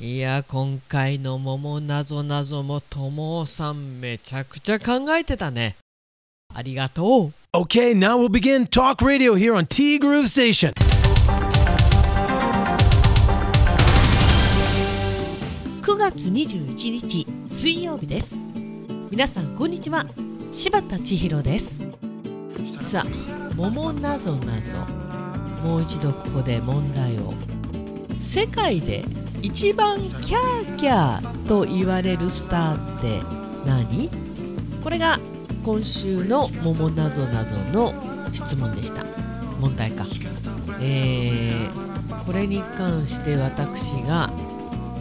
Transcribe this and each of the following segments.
いや今回の桃なぞなぞもともさんめちゃくちゃ考えてたね。ありがとう。Okay, now we'll begin Talk Radio here on T Groove Station. 9月21日水曜日です。皆さんこんにちは。柴田千尋です。さあ桃なぞなぞ。もう一度ここで問題を。世界で一番キャーキャーと言われるスターって何？これが今週の桃なぞなぞの質問でした。問題か。えー、これに関して私が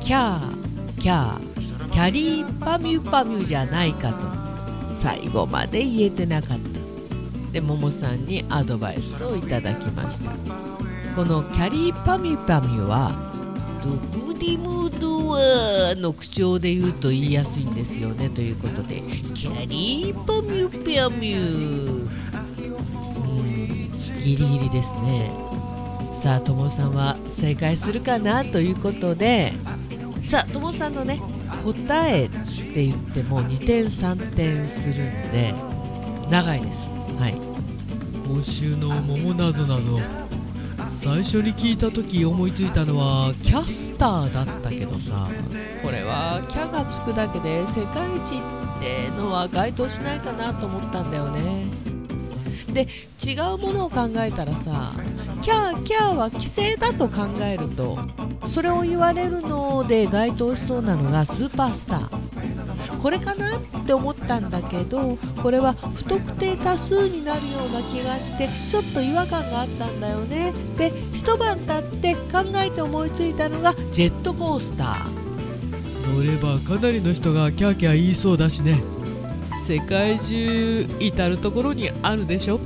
キャーキャーキャリーパミュパミュじゃないかと最後まで言えてなかった。でももさんにアドバイスをいただきました。このキャリーパミュパミュはどこでもドアの口調で言うと言いやすいんですよね。ということでキャリーパミュパミュうんギリギリですね。さあともさんは正解するかな？ということでさあともさんのね答えって言っても2点3点するんで長いです。はい。今週の桃なぞなぞ。最初に聞いた時思いついたのはキャスターだったけどさ。これはキャがつくだけで世界一ってのは該当しないかなと思ったんだよね。で違うものを考えたらさキャーキャーは規制だと考えるとそれを言われるので該当しそうなのがスーパースター。これかなって思ったんだけどこれは不特定多数になるような気がしてちょっと違和感があったんだよね。で一晩経って考えて思いついたのがジェットコースター。乗ればかなりの人がキャーキャー言いそうだしね。世界中至る所にあるでしょ。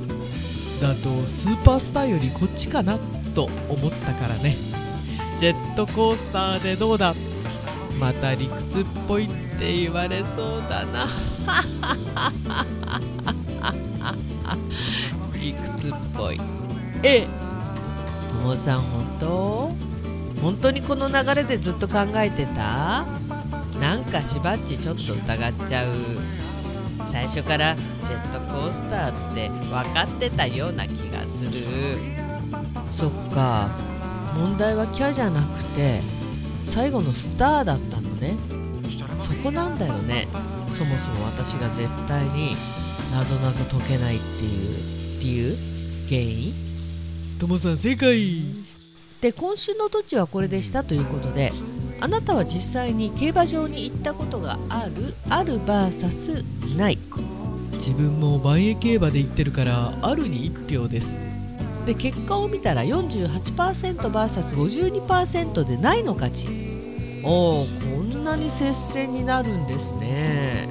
だとスーパースターよりこっちかなと思ったからね。ジェットコースターでどうだ？また理屈っぽいって言われそうだな。理屈っぽい？ええともさん本当？本当にこの流れでずっと考えてた？なんかしばっちちょっと疑っちゃう。最初からジェットコースターって分かってたような気がする。そっか。問題はキャじゃなくて最後のスターだったのね。そこなんだよね。そもそも私が絶対になぞなぞ解けないっていう理由？原因？ともさん正解。で今週のどっちはこれでしたということであなたは実際に競馬場に行ったことがある？ある VS ない？自分も万栄競馬で行ってるからあるに1票です。で結果を見たら 48%vs52% でないの勝ち。おおなに接戦になるんですね。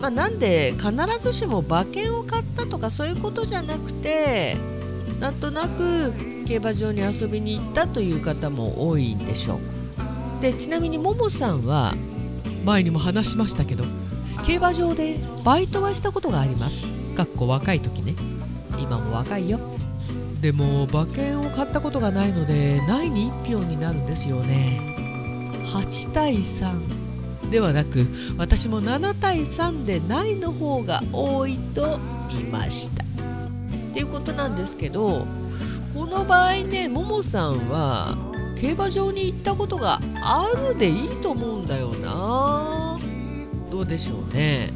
まあ、なんで必ずしも馬券を買ったとかそういうことじゃなくてなんとなく競馬場に遊びに行ったという方も多いんでしょう。でちなみにももさんは前にも話しましたけど競馬場でバイトはしたことがあります。かっこ若い時ね。今も若いよ。でも馬券を買ったことがないのでないに1票になるんですよね。8対3ではなく私も7対3でないの方が多いと言いました。っていうことなんですけどこの場合ねももさんは競馬場に行ったことがあるでいいと思うんだよな。どうでしょうね。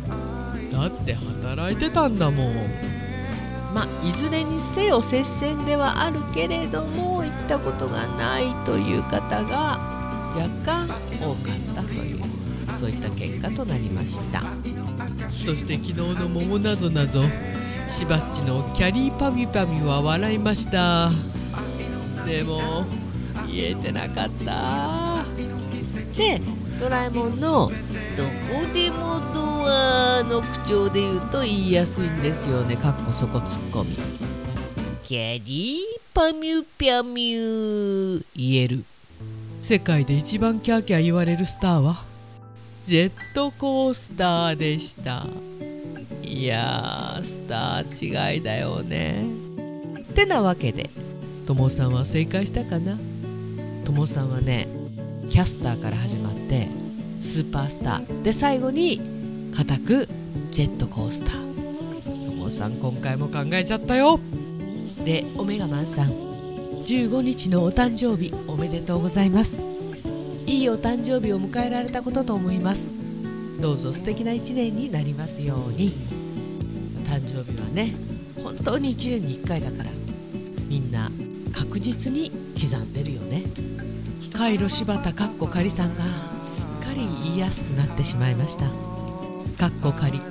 だって働いてたんだもん。まあいずれにせよ接戦ではあるけれども行ったことがないという方が若干多かったというそういった結果となりました。そして昨日の「桃なぞなぞ」しばっちのキャリーパミュパミュは笑いました。でも言えてなかった。でドラえもんの「どこでもドア」の口調で言うと言いやすいんですよね。かっこそこツッコミ。キャリーパミュピャミュ。言える。世界で一番キャーキャー言われるスターは？ジェットコースターでした。いやースター違いだよね。てなわけで。ともさんは正解したかな？ともさんはねキャスターから始まってスーパースターで最後に固くジェットコースター。もうさん今回も考えちゃったよ。でオメガマンさん15日のお誕生日おめでとうございます。いいお誕生日を迎えられたことと思います。どうぞ素敵な一年になりますように。誕生日はね本当に1年に1回だからみんな確実に刻んでるよね。カイロ柴田かっこ仮さんがすっかり言いやすくなってしまいました。かっこ仮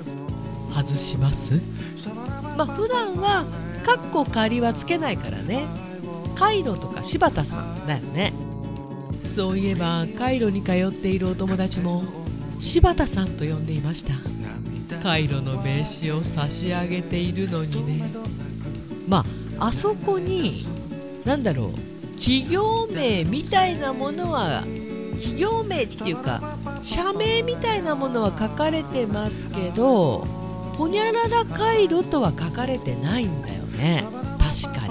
外します？まあ普段はかっこ仮はつけないからね。カイロとか柴田さんだよね。そういえばカイロに通っているお友達も柴田さんと呼んでいました。カイロの名刺を差し上げているのにね。まああそこに何だろう企業名みたいなものは企業名っていうか社名みたいなものは書かれてますけどほにゃらら回路とは書かれてないんだよね。確かに。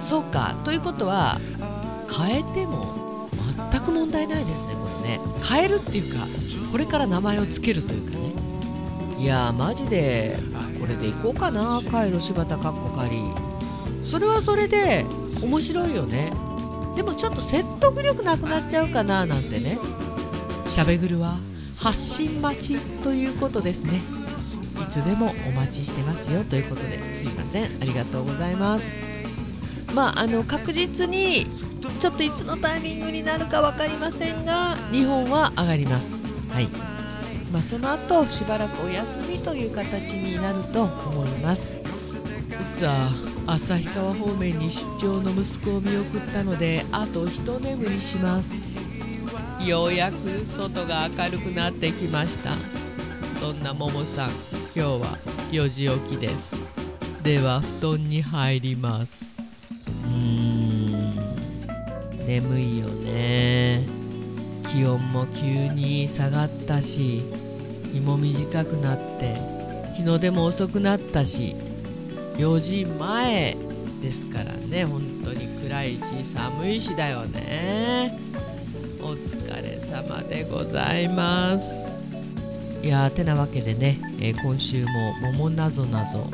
そうか。ということは変えても全く問題ないですねこれね。変えるっていうかこれから名前を付けるというかね。いやマジでこれでいこうかな回路柴田かっこかりそれはそれで面白いよね。でもちょっと説得力なくなっちゃうかななんてね。しゃべぐるは発信待ちということですね。いつでもお待ちしてますよということですいません。ありがとうございます。まああの確実にちょっといつのタイミングになるか分かりませんが日本は上がります。はい。まあ、その後しばらくお休みという形になると思います。さあ旭川方面に出張の息子を見送ったのであと一眠りします。ようやく外が明るくなってきました。そんなももさん今日は4時起きです。では布団に入ります眠いよね。気温も急に下がったし日も短くなって日の出も遅くなったし4時前ですからね。本当に暗いし寒いしだよね。お疲れ様でございます。いやーてなわけでね、えー今週も「桃なぞなぞ」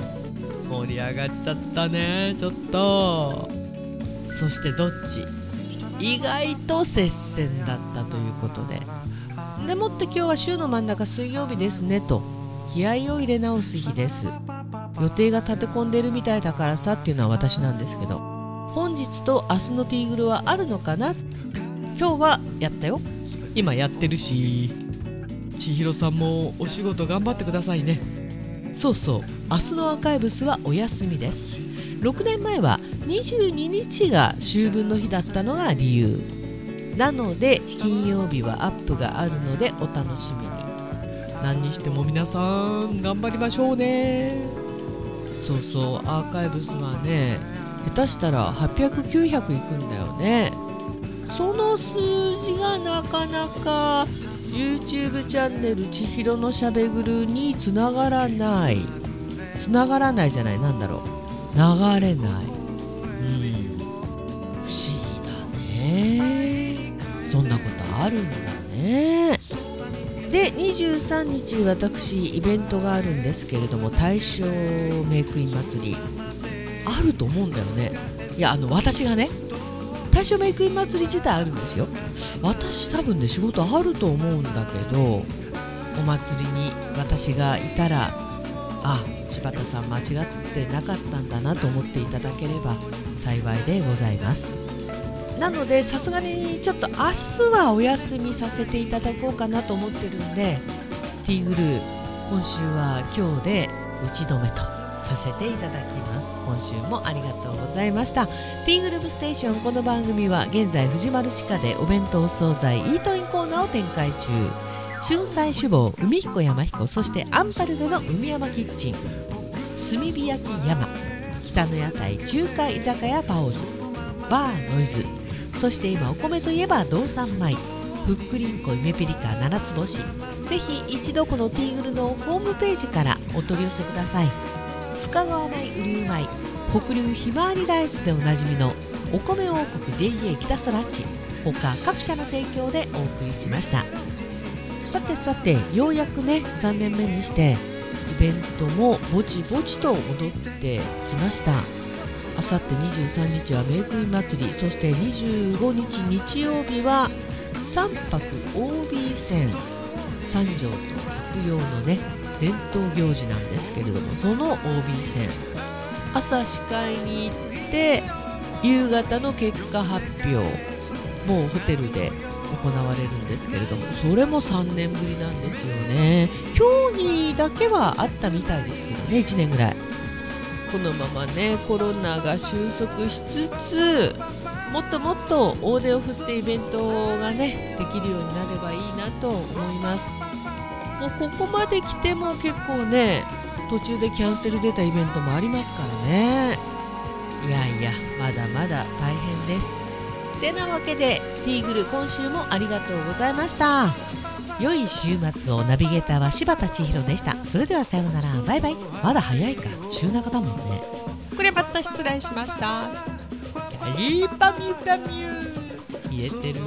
盛り上がっちゃったねちょっと。そしてどっち？意外と接戦だったということで。でもって今日は週の真ん中水曜日ですねと。気合を入れ直す日です。予定が立て込んでるみたいだからさっていうのは私なんですけど。本日と明日のティーグルはあるのかな？今日はやったよ。今やってるし。千尋さんもお仕事頑張ってくださいね。そうそう。明日のアーカイブスはお休みです。6年前は22日が秋分の日だったのが理由。なので金曜日はアップがあるのでお楽しみに。何にしても皆さん頑張りましょうね。そうそうアーカイブスはね下手したら800900いくんだよね。その数字がなかなか YouTube チャンネル「千尋のしゃべぐる」につながらない。つながらないじゃないなんだろう。流れない。うん不思議だね。そんなことあるんだね。で23日私イベントがあるんですけれども大正メイクイン祭り。あると思うんだよね。いやあの私がね大正メイクイン祭り自体あるんですよ。私多分ね仕事あると思うんだけどお祭りに私がいたらあ柴田さん間違ってなかったんだなと思っていただければ幸いでございます。なのでさすがにちょっと明日はお休みさせていただこうかなと思ってるんでティーグルー今週は今日で打ち止めとさせていただきます。今週もありがとうございました。ティーグループステーションこの番組は現在藤丸地下でお弁当惣菜イートインコーナーを展開中春菜志望海彦山彦そしてアンパルフェの海山キッチン。炭火焼き山北の屋台中華居酒屋パオズ。バーノイズ。そして今お米といえば道産米。ふっくりんこ夢ピリカ七つ星。ぜひ一度このティーグルのホームページからお取り寄せください。深川米雨竜米。北流ひまわりライスでおなじみのお米王国 JA 北空地。他各社の提供でお送りしました。さてさてようやくね3年目にしてイベントもぼちぼちと戻ってきました。あさって23日はメイクイン祭りそして25日日曜日は3泊 OB 戦。三条と白洋のね伝統行事なんですけれどもその OB 戦。朝司会に行って夕方の結果発表。もうホテルで行われるんですけれどもそれも3年ぶりなんですよね。競技だけはあったみたいですけどね1年ぐらい。このままねコロナが収束しつつもっともっと大手を振ってイベントがねできるようになればいいなと思います。もうここまで来ても結構ね途中でキャンセル出たイベントもありますからね。いやいやまだまだ大変です。てなわけでティーグル今週もありがとうございました。良い週末をナビゲーターは柴田千尋でした。それではさようなら。バイバイ。まだ早いか。週中だもんね。これまた失礼しました。キャリーパミュパミュ言えてる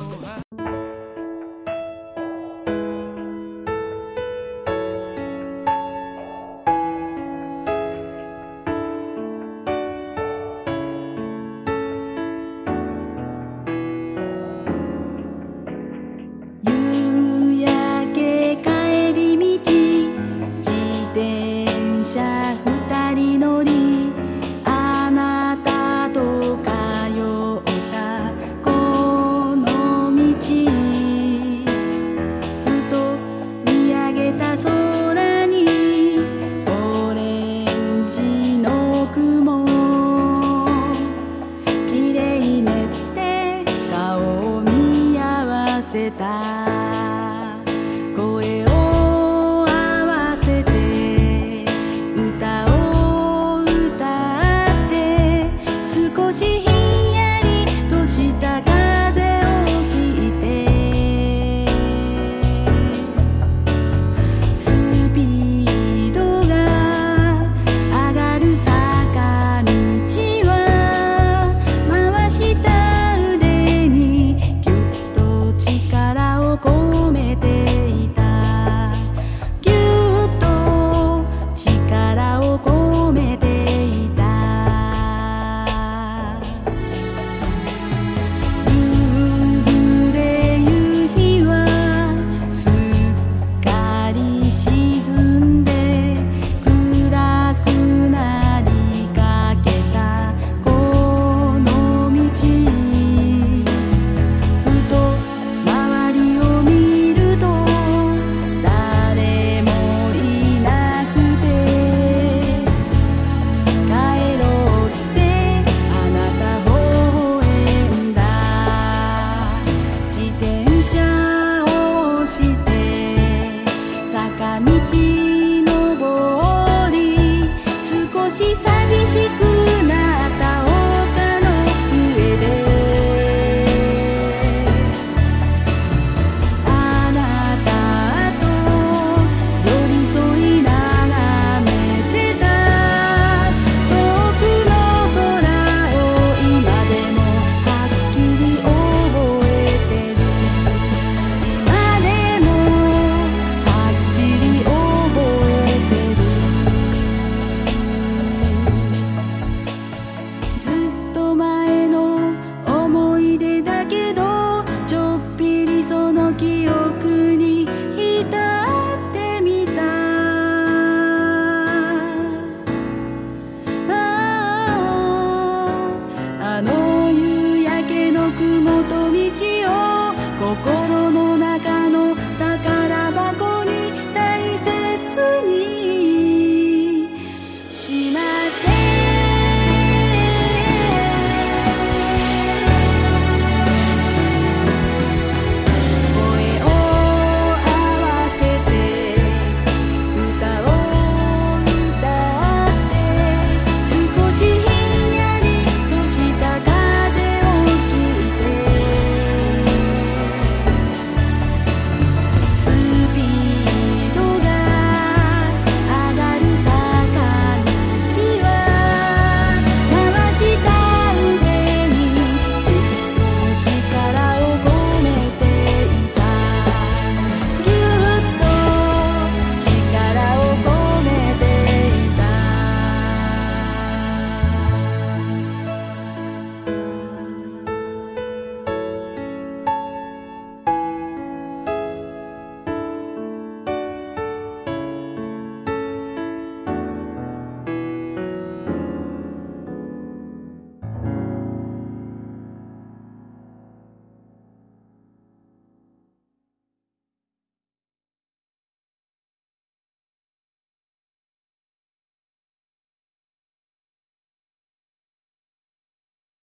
と道を心の